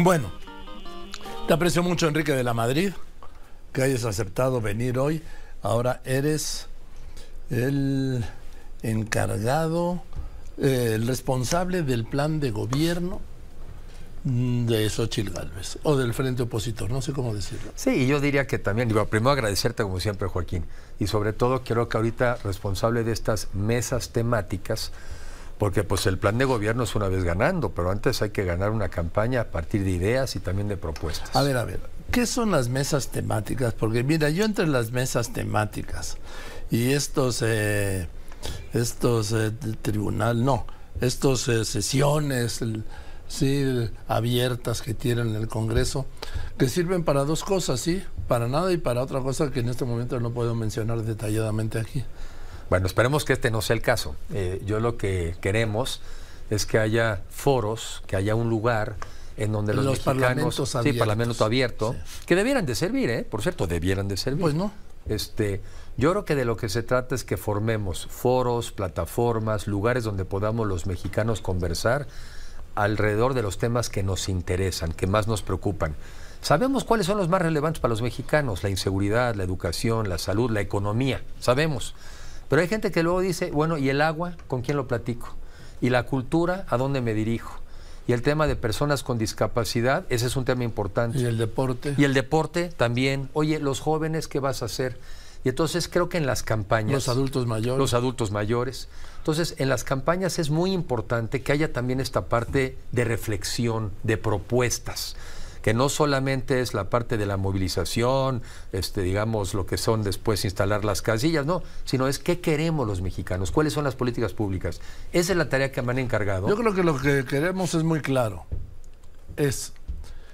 Bueno, te aprecio mucho, Enrique de la Madrid, que hayas aceptado venir hoy. Ahora eres el encargado, eh, el responsable del plan de gobierno de Xochitl Galvez o del frente opositor, no sé cómo decirlo. Sí, y yo diría que también, primero agradecerte como siempre, Joaquín, y sobre todo quiero que ahorita responsable de estas mesas temáticas, porque pues el plan de gobierno es una vez ganando, pero antes hay que ganar una campaña a partir de ideas y también de propuestas. A ver, a ver, ¿qué son las mesas temáticas? Porque mira, yo entre las mesas temáticas y estos, eh, estos eh, tribunal, no, estos eh, sesiones, sí, abiertas que tienen en el Congreso, que sirven para dos cosas, sí, para nada y para otra cosa que en este momento no puedo mencionar detalladamente aquí. Bueno, esperemos que este no sea el caso. Eh, yo lo que queremos es que haya foros, que haya un lugar en donde los, los mexicanos, parlamentos abiertos. sí, parlamento abierto, que debieran de servir, ¿eh? Por cierto, debieran de servir. Pues no. Este, yo creo que de lo que se trata es que formemos foros, plataformas, lugares donde podamos los mexicanos conversar alrededor de los temas que nos interesan, que más nos preocupan. Sabemos cuáles son los más relevantes para los mexicanos, la inseguridad, la educación, la salud, la economía, sabemos. Pero hay gente que luego dice, bueno, ¿y el agua? ¿Con quién lo platico? ¿Y la cultura? ¿A dónde me dirijo? Y el tema de personas con discapacidad, ese es un tema importante. Y el deporte. Y el deporte también. Oye, los jóvenes, ¿qué vas a hacer? Y entonces creo que en las campañas... Los adultos mayores. Los adultos mayores. Entonces, en las campañas es muy importante que haya también esta parte de reflexión, de propuestas que no solamente es la parte de la movilización, este, digamos, lo que son después instalar las casillas, no, sino es qué queremos los mexicanos, cuáles son las políticas públicas. Esa es la tarea que me han encargado. Yo creo que lo que queremos es muy claro. Es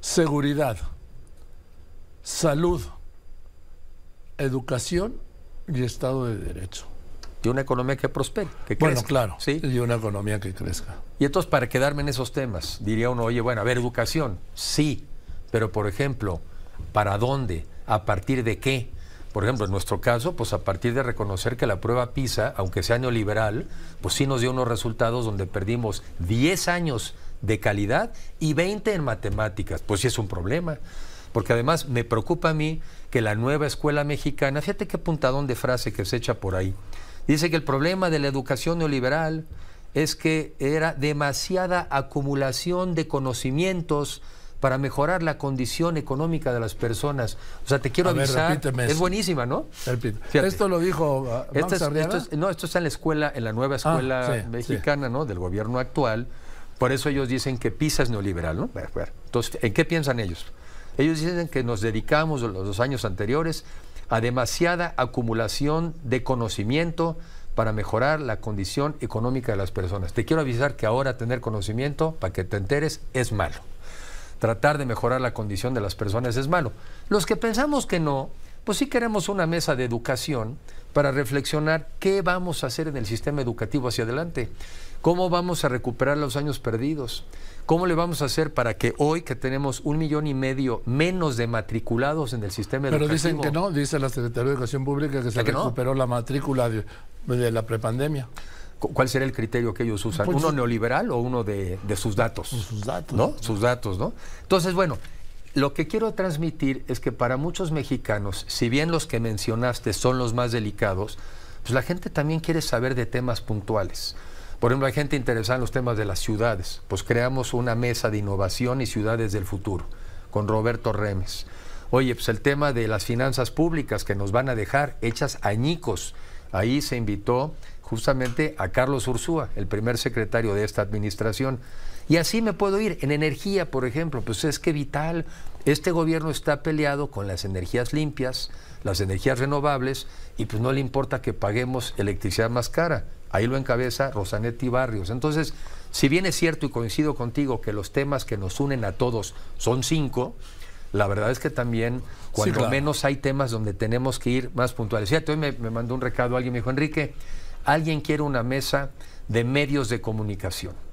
seguridad, salud, educación y Estado de Derecho. Y una economía que prospere, que Bueno, crezca. claro. ¿sí? Y una economía que crezca. Y entonces, para quedarme en esos temas, diría uno, oye, bueno, a ver, educación, sí, pero por ejemplo, ¿para dónde? ¿A partir de qué? Por ejemplo, en nuestro caso, pues a partir de reconocer que la prueba PISA, aunque sea neoliberal, pues sí nos dio unos resultados donde perdimos 10 años de calidad y 20 en matemáticas. Pues sí es un problema. Porque además me preocupa a mí que la nueva escuela mexicana, fíjate qué puntadón de frase que se echa por ahí, dice que el problema de la educación neoliberal es que era demasiada acumulación de conocimientos para mejorar la condición económica de las personas. O sea, te quiero A ver, avisar, repíteme es buenísima, ¿no? Esto lo dijo ah, Esto es- esto es- no, esto está en la escuela, en la nueva escuela Ah, sí, mexicana, ¿no? Del gobierno actual. Por eso ellos dicen que PISA es neoliberal, ¿no? Entonces, ¿en qué piensan ellos? Ellos dicen que nos dedicamos los dos años anteriores a demasiada acumulación de conocimiento para mejorar la condición económica de las personas. Te quiero avisar que ahora tener conocimiento, para que te enteres, es malo tratar de mejorar la condición de las personas es malo. Los que pensamos que no, pues sí queremos una mesa de educación para reflexionar qué vamos a hacer en el sistema educativo hacia adelante, cómo vamos a recuperar los años perdidos, cómo le vamos a hacer para que hoy que tenemos un millón y medio menos de matriculados en el sistema Pero educativo. dicen que no, dice la Secretaría de Educación Pública que se recuperó la matrícula de, de la prepandemia. cu- ¿Cuál será el criterio que ellos usan? Pues- ¿Uno neoliberal o uno de, de sus datos? sus datos. ¿no? Sus datos, ¿no? Entonces, bueno, lo que quiero transmitir es que para muchos mexicanos, si bien los que mencionaste son los más delicados, pues la gente también quiere saber de temas puntuales. Por ejemplo, hay gente interesada en los temas de las ciudades. Pues creamos una mesa de innovación y ciudades del futuro con Roberto Remes. Oye, pues el tema de las finanzas públicas que nos van a dejar hechas añicos. Ahí se invitó justamente a Carlos Ursúa, el primer secretario de esta administración. Y así me puedo ir. En energía, por ejemplo, pues es que vital, este gobierno está peleado con las energías limpias, las energías renovables, y pues no le importa que paguemos electricidad más cara. Ahí lo encabeza Rosanetti Barrios. Entonces, si bien es cierto y coincido contigo que los temas que nos unen a todos son cinco, la verdad es que también, cuando claro. menos hay temas donde tenemos que ir más puntuales. Fíjate, hoy me, me mandó un recado alguien, me dijo, Enrique, alguien quiere una mesa de medios de comunicación.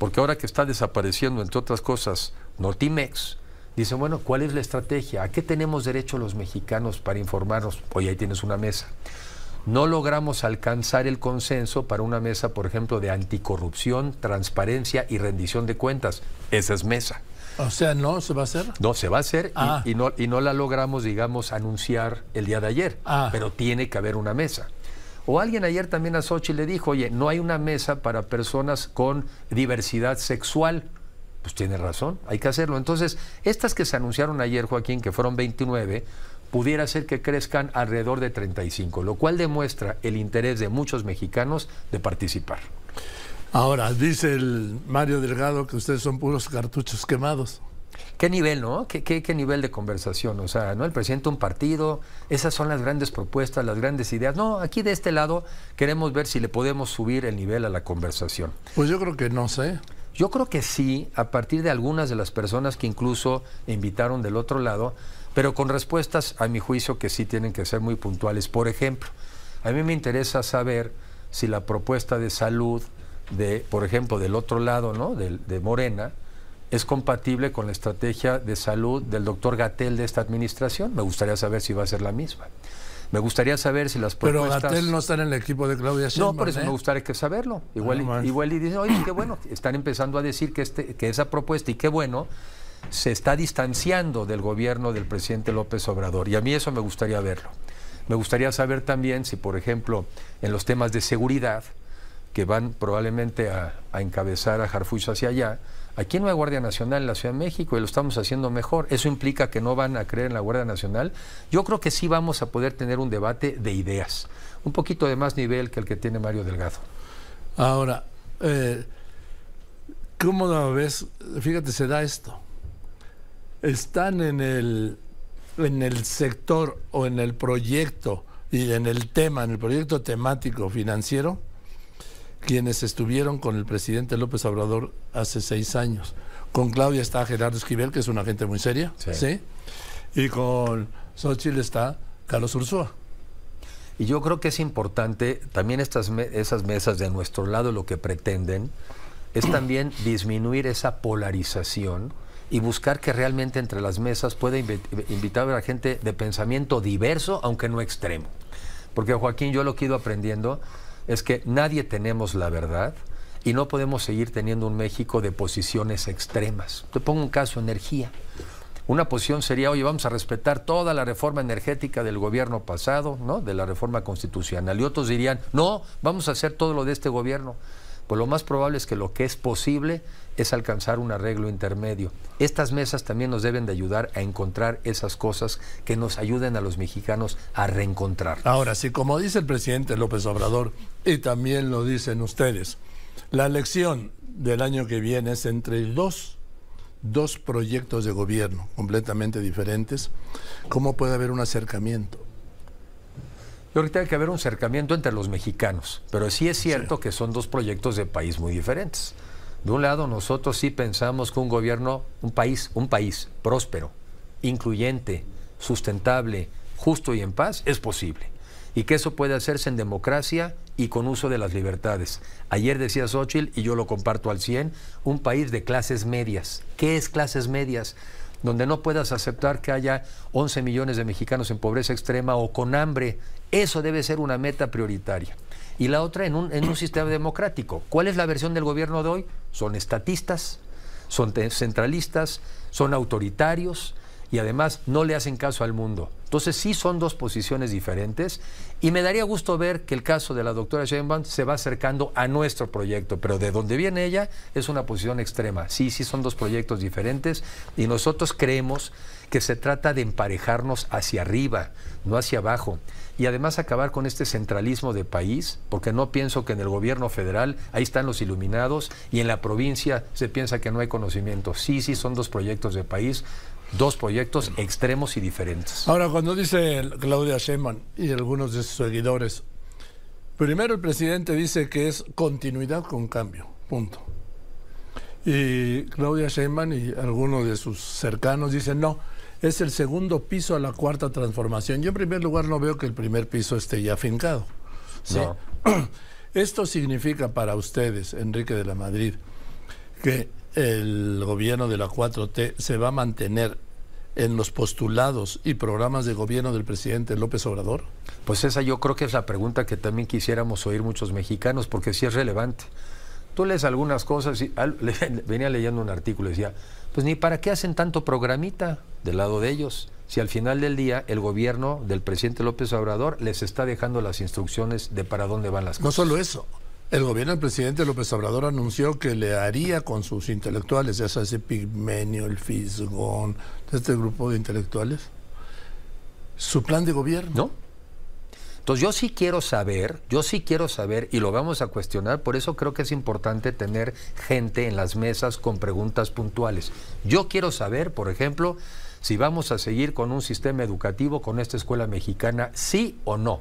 Porque ahora que está desapareciendo, entre otras cosas, Notimex, dicen, bueno, ¿cuál es la estrategia? ¿A qué tenemos derecho los mexicanos para informarnos? Oye, ahí tienes una mesa. No logramos alcanzar el consenso para una mesa, por ejemplo, de anticorrupción, transparencia y rendición de cuentas. Esa es mesa. O sea, ¿no se va a hacer? No, se va a hacer y- Ah. y, no, y no la logramos, digamos, anunciar el día de ayer. Ah. Pero tiene que haber una mesa. O alguien ayer también a Sochi le dijo, oye, no hay una mesa para personas con diversidad sexual. Pues tiene razón, hay que hacerlo. Entonces, estas que se anunciaron ayer, Joaquín, que fueron 29, pudiera ser que crezcan alrededor de 35, lo cual demuestra el interés de muchos mexicanos de participar. Ahora, dice el Mario Delgado que ustedes son puros cartuchos quemados. ¿Qué nivel, no? ¿Qué, qué, qué nivel de conversación? O sea, ¿no? El presidente de un partido, esas son las grandes propuestas, las grandes ideas. No, aquí de este lado queremos ver si le podemos subir el nivel a la conversación. Pues yo creo que no sé. Yo creo que sí, a partir de algunas de las personas que incluso invitaron del otro lado, pero con respuestas, a mi juicio, que sí tienen que ser muy puntuales. Por ejemplo, a mí me interesa saber si la propuesta de salud de, por ejemplo, del otro lado, ¿no? De, de Morena, es compatible con la estrategia de salud del doctor Gatel de esta administración. Me gustaría saber si va a ser la misma. Me gustaría saber si las Pero propuestas... Gatel no está en el equipo de Claudia Sheinbaum. No, por eso ¿eh? me gustaría que saberlo. Igual, Ah, y- bueno. igual y dicen, oye, qué bueno, están empezando a decir que, este, que esa propuesta, y qué bueno, se está distanciando del gobierno del presidente López Obrador. Y a mí eso me gustaría verlo. Me gustaría saber también si, por ejemplo, en los temas de seguridad, que van probablemente a, a encabezar a Harfuch hacia allá, aquí no hay Guardia Nacional en la Ciudad de México y lo estamos haciendo mejor. ¿Eso implica que no van a creer en la Guardia Nacional? Yo creo que sí vamos a poder tener un debate de ideas, un poquito de más nivel que el que tiene Mario Delgado. Ahora, eh, ¿cómo lo ves? Fíjate, se da esto. Están en el, en el sector o en el proyecto y en el tema, en el proyecto temático financiero, quienes estuvieron con el presidente López Obrador hace seis años. Con Claudia está Gerardo Esquivel, que es una gente muy seria, Sí. ¿sí? Y con Xochitl está Carlos Ursúa. Y yo creo que es importante, también estas me- esas mesas de nuestro lado lo que pretenden es también disminuir esa polarización y buscar que realmente entre las mesas pueda invi- invitar a la gente de pensamiento diverso, aunque no extremo. Porque Joaquín, yo lo que he ido aprendiendo es que nadie tenemos la verdad y no podemos seguir teniendo un México de posiciones extremas. Te pongo un caso, energía. Una posición sería, oye, vamos a respetar toda la reforma energética del gobierno pasado, ¿no? De la reforma constitucional. Y otros dirían, no, vamos a hacer todo lo de este gobierno. Pues lo más probable es que lo que es posible es alcanzar un arreglo intermedio. Estas mesas también nos deben de ayudar a encontrar esas cosas que nos ayuden a los mexicanos a reencontrar. Ahora, si como dice el presidente López Obrador, y también lo dicen ustedes, la elección del año que viene es entre dos, dos proyectos de gobierno completamente diferentes, ¿cómo puede haber un acercamiento? Y ahorita hay que haber un acercamiento entre los mexicanos, pero sí es cierto que son dos proyectos de país muy diferentes. De un lado, nosotros sí pensamos que un gobierno, un país, un país próspero, incluyente, sustentable, justo y en paz, es posible. Y que eso puede hacerse en democracia y con uso de las libertades. Ayer decía Xochitl, y yo lo comparto al 100, un país de clases medias. ¿Qué es clases medias? Donde no puedas aceptar que haya 11 millones de mexicanos en pobreza extrema o con hambre. Eso debe ser una meta prioritaria. Y la otra en un, sistema democrático. ¿Cuál es la versión del gobierno de hoy? Son estatistas, son centralistas, son autoritarios y además no le hacen caso al mundo. Entonces sí son dos posiciones diferentes y me daría gusto ver que el caso de la doctora Sheinbaum se va acercando a nuestro proyecto, pero de donde viene ella es una posición extrema. Sí, sí son dos proyectos diferentes y nosotros creemos que se trata de emparejarnos hacia arriba, no hacia abajo. Y además acabar con este centralismo de país, porque no pienso que en el gobierno federal ahí están los iluminados y en la provincia se piensa que no hay conocimiento. Sí, sí son dos proyectos de país, dos proyectos extremos y diferentes. Ahora, cuando dice Claudia Sheinbaum y algunos de sus seguidores, primero el presidente dice que es continuidad con cambio, punto. Y Claudia Sheinbaum y algunos de sus cercanos dicen, no, es el segundo piso a la cuarta transformación. Yo en primer lugar no veo que el primer piso esté ya fincado. ¿sí? No. Esto significa para ustedes, Enrique de la Madrid, que el gobierno de la 4T se va a mantener en los postulados y programas de gobierno del presidente López Obrador? Pues esa yo creo que es la pregunta que también quisiéramos oír muchos mexicanos, porque sí es relevante. Tú lees algunas cosas y venía leyendo un artículo y decía, pues ni para qué hacen tanto programita del lado de ellos, si al final del día el gobierno del presidente López Obrador les está dejando las instrucciones de para dónde van las cosas. No solo eso, el gobierno del presidente López Obrador anunció que le haría con sus intelectuales, ya sea ese Pigmenio, el Fisgón, este grupo de intelectuales, su plan de gobierno. ¿No? Entonces yo sí quiero saber, yo sí quiero saber, y lo vamos a cuestionar, por eso creo que es importante tener gente en las mesas con preguntas puntuales. Yo quiero saber, por ejemplo, si vamos a seguir con un sistema educativo, con esta escuela mexicana, sí o no.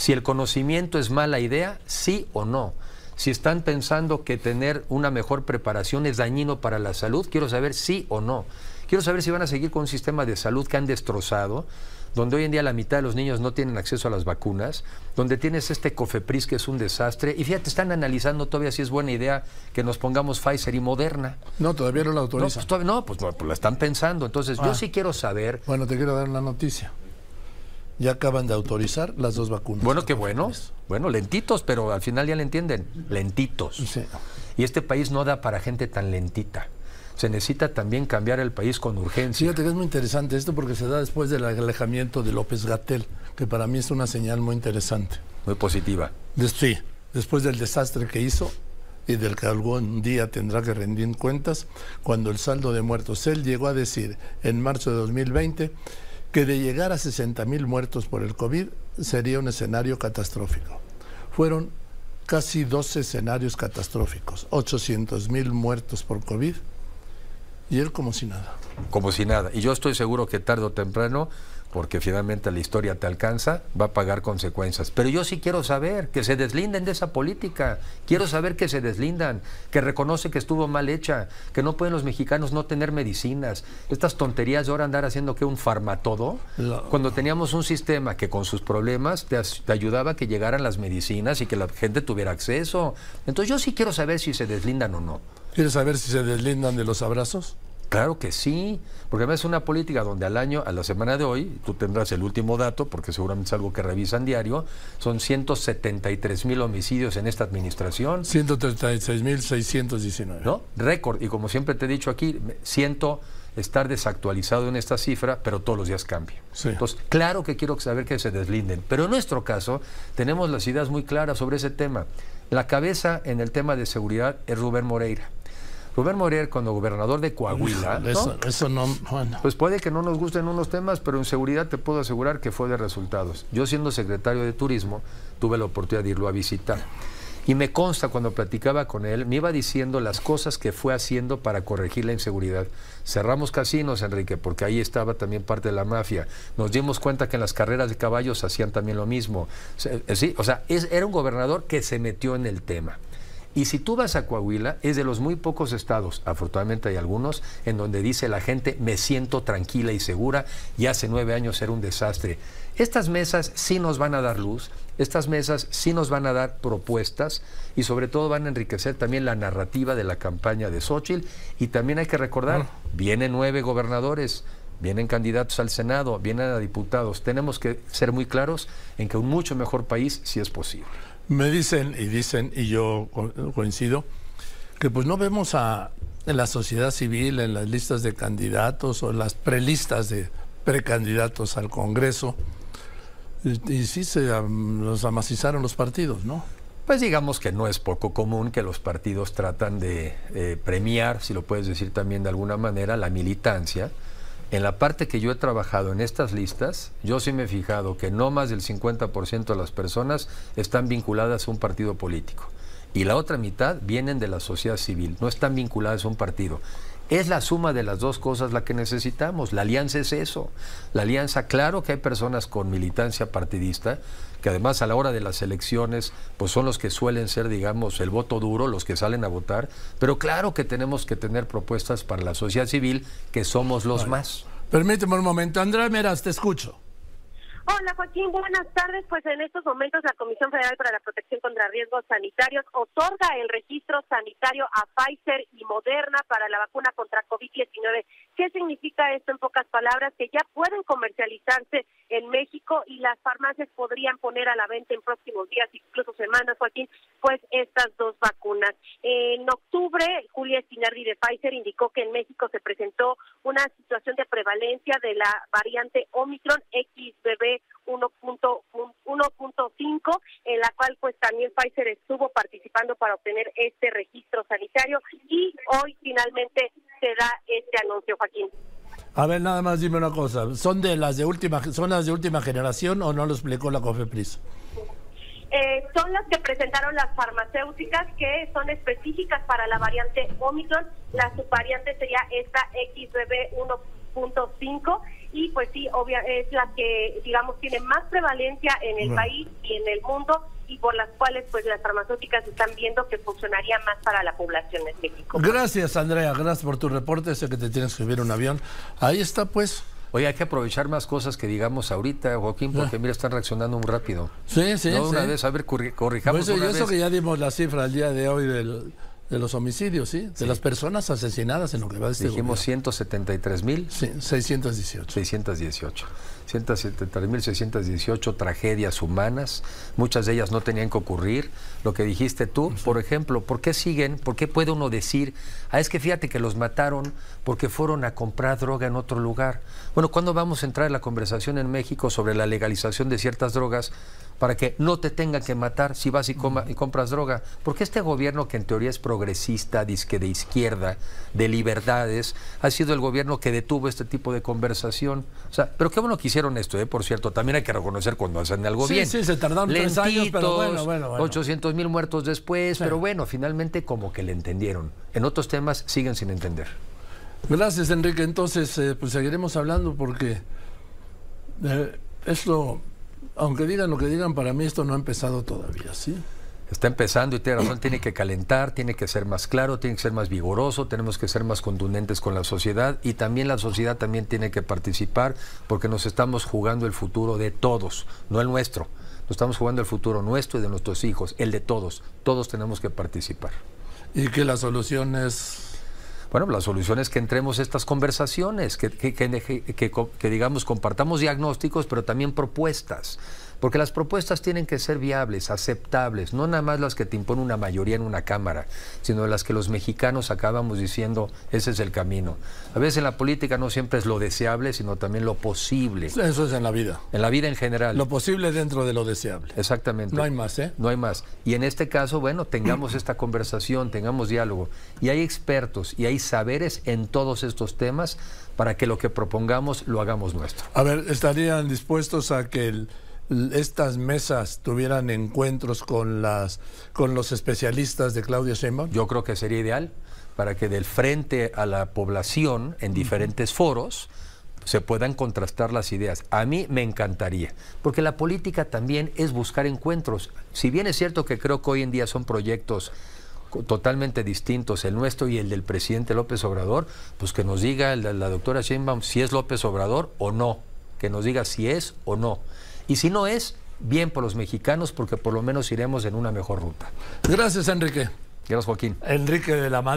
Si el conocimiento es mala idea, sí o no. Si están pensando que tener una mejor preparación es dañino para la salud, quiero saber sí o no. Quiero saber si van a seguir con un sistema de salud que han destrozado, donde hoy en día la mitad de los niños no tienen acceso a las vacunas, donde tienes este COFEPRIS que es un desastre, y fíjate, están analizando todavía si es buena idea que nos pongamos Pfizer y Moderna. No, todavía no la autorizan. No, pues, no, pues, la están pensando. Entonces, yo ah. sí quiero saber. Bueno, te quiero dar una noticia. Ya acaban de autorizar las dos vacunas. Bueno, qué bueno. Bueno, lentitos, pero al final ya le entienden. Lentitos. Sí. Y este país no da para gente tan lentita se necesita también cambiar el país con urgencia. Fíjate que es muy interesante esto porque se da después del alejamiento de López Gatel, que para mí es una señal muy interesante. Muy positiva. sí, después del desastre que hizo y del que algún día tendrá que rendir cuentas, cuando el saldo de muertos, él llegó a decir en marzo de 2020 que de llegar a 60 mil muertos por el COVID sería un escenario catastrófico. Fueron casi 12 escenarios catastróficos, 800 mil muertos por COVID y él como si nada. Como si nada. Y yo estoy seguro que tarde o temprano, porque finalmente la historia te alcanza, va a pagar consecuencias. Pero yo sí quiero saber que se deslinden de esa política. Quiero saber que se deslindan, que reconoce que estuvo mal hecha, que no pueden los mexicanos no tener medicinas. Estas tonterías de ahora andar haciendo que un farmatodo, cuando teníamos un sistema que con sus problemas te, te ayudaba a que llegaran las medicinas y que la gente tuviera acceso. Entonces yo sí quiero saber si se deslindan o no. ¿Quieres saber si se deslindan de los abrazos? Claro que sí, porque además es una política donde al año, a la semana de hoy, tú tendrás el último dato, porque seguramente es algo que revisan diario, son 173 mil homicidios en esta administración. 136 mil 619. ¿No? Récord, y como siempre te he dicho aquí, siento estar desactualizado en esta cifra, pero todos los días cambia. Entonces, claro que quiero saber que se deslinden, pero en nuestro caso tenemos las ideas muy claras sobre ese tema. La cabeza en el tema de seguridad es Rubén Moreira. Rubén Moreira, cuando gobernador de Coahuila, eso, no, pues puede que no nos gusten unos temas, pero en seguridad te puedo asegurar que fue de resultados. Yo siendo secretario de Turismo, tuve la oportunidad de irlo a visitar. Y me consta cuando platicaba con él, me iba diciendo las cosas que fue haciendo para corregir la inseguridad. Cerramos casinos, Enrique, porque ahí estaba también parte de la mafia. Nos dimos cuenta que en las carreras de caballos hacían también lo mismo. Eh, sí, o sea, era un gobernador que se metió en el tema. Y si tú vas a Coahuila, es de los muy pocos estados, afortunadamente hay algunos, en donde dice la gente, me siento tranquila y segura, y hace nueve años era un desastre. Estas mesas sí nos van a dar luz, estas mesas sí nos van a dar propuestas y sobre todo van a enriquecer también la narrativa de la campaña de Xochitl y también hay que recordar, vienen nueve gobernadores, vienen candidatos al Senado, vienen a diputados. Tenemos que ser muy claros en que un mucho mejor país sí es posible. Me dicen y dicen, y yo coincido, que pues no vemos a, en la sociedad civil, en las listas de candidatos o en las prelistas de precandidatos al Congreso, y, sí se los amacizaron los partidos, ¿no? Pues digamos que no es poco común que los partidos tratan de eh, premiar, si lo puedes decir también de alguna manera, la militancia en la parte que yo he trabajado en estas listas, yo sí me he fijado que no más del 50% de las personas están vinculadas a un partido político. Y la otra mitad vienen de la sociedad civil, no están vinculadas a un partido. Es la suma de las dos cosas la que necesitamos. La alianza es eso. La alianza, claro que hay personas con militancia partidista, que además a la hora de las elecciones pues son los que suelen ser, digamos, el voto duro, los que salen a votar, pero claro que tenemos que tener propuestas para la sociedad civil, que somos los más. Permíteme un momento, Andrea Meras, te escucho. Hola Joaquín, buenas tardes. Pues en estos momentos la Comisión Federal para la Protección contra Riesgos Sanitarios otorga el registro sanitario a Pfizer y Moderna para la vacuna contra COVID-19. ¿Qué significa esto en pocas palabras? Que ya pueden comercializarse en México y las farmacias podrían poner a la venta en próximos días, incluso semanas, Joaquín, pues estas dos vacunas. En octubre, Julia Espinardi de Pfizer indicó que en México se presentó una situación de prevalencia de la variante Omicron XBB 1.5, en la cual pues también Pfizer estuvo participando para obtener este registro sanitario y hoy finalmente se da este anuncio, Joaquín. A ver, nada más dime una cosa, ¿son de las de última son las de última generación o no lo explicó la COFEPRIS? Eh, son las que presentaron las farmacéuticas que son específicas para la variante Omicron. La subvariante sería esta XBB 1.5 y pues sí, obvia, es la que digamos tiene más prevalencia en el país y en el mundo y por las cuales pues las farmacéuticas están viendo que funcionaría más para la población en México. Gracias Andrea, gracias por tu reporte, sé que te tienes que subir un avión. Ahí está pues. Oye, hay que aprovechar más cosas que digamos ahorita, Joaquín, porque mira, están reaccionando muy rápido. Sí, sí, no, sí. Una vez, a ver, corrijamos pues una eso vez. que ya dimos la cifra el día de hoy del, de los homicidios, ¿sí? De las personas asesinadas en lo que va de este Dijimos 173 mil. Sí, 618. 618. 173.618 tragedias humanas, muchas de ellas no tenían que ocurrir. Lo que dijiste tú, por ejemplo, ¿por qué siguen? ¿Por qué puede uno decir, ah, es que fíjate que los mataron porque fueron a comprar droga en otro lugar? Bueno, ¿cuándo vamos a entrar en la conversación en México sobre la legalización de ciertas drogas? Para que no te tengan que matar si vas y, y, compras droga. Porque este gobierno que en teoría es progresista, disque de izquierda, de libertades, ha sido el gobierno que detuvo este tipo de conversación. O sea, pero qué bueno que hicieron esto, ¿eh? por cierto. También hay que reconocer cuando hacen algo sí, bien. Sí, se tardaron tres años, pero bueno, bueno, bueno. 800 mil muertos después, Sí. pero bueno, finalmente como que le entendieron. En otros temas siguen sin entender. Gracias, Enrique. Entonces, eh, pues seguiremos hablando porque eh, esto, aunque digan lo que digan, para mí esto no ha empezado todavía, ¿sí? Está empezando y tiene razón, tiene que calentar, tiene que ser más claro, tiene que ser más vigoroso, tenemos que ser más contundentes con la sociedad y también la sociedad también tiene que participar porque nos estamos jugando el futuro de todos, no el nuestro. Nos estamos jugando el futuro nuestro y de nuestros hijos, el de todos. Todos tenemos que participar. Y que la solución es... Bueno, la solución es que entremos a estas conversaciones, que, que, que, que, que digamos compartamos diagnósticos, pero también propuestas. Porque las propuestas tienen que ser viables, aceptables, no nada más las que te impone una mayoría en una Cámara, sino las que los mexicanos acabamos diciendo, ese es el camino. A veces en la política no siempre es lo deseable, sino también lo posible. Eso es en la vida. En la vida en general. Lo posible dentro de lo deseable. Exactamente. No hay más, ¿eh? No hay más. Y en este caso, bueno, tengamos esta conversación, tengamos diálogo. Y hay expertos y hay saberes en todos estos temas para que lo que propongamos lo hagamos nuestro. A ver, ¿estarían dispuestos a que el estas mesas tuvieran encuentros con las con los especialistas de Claudia Sheinbaum? Yo creo que sería ideal para que del frente a la población en diferentes foros se puedan contrastar las ideas. A mí me encantaría, porque la política también es buscar encuentros. Si bien es cierto que creo que hoy en día son proyectos totalmente distintos, el nuestro y el del presidente López Obrador, pues que nos diga la, la doctora Sheinbaum si es López Obrador o no, que nos diga si es o no. Y si no es, bien por los mexicanos, porque por lo menos iremos en una mejor ruta. Gracias, Enrique. Gracias, Joaquín. Enrique de la Madrid.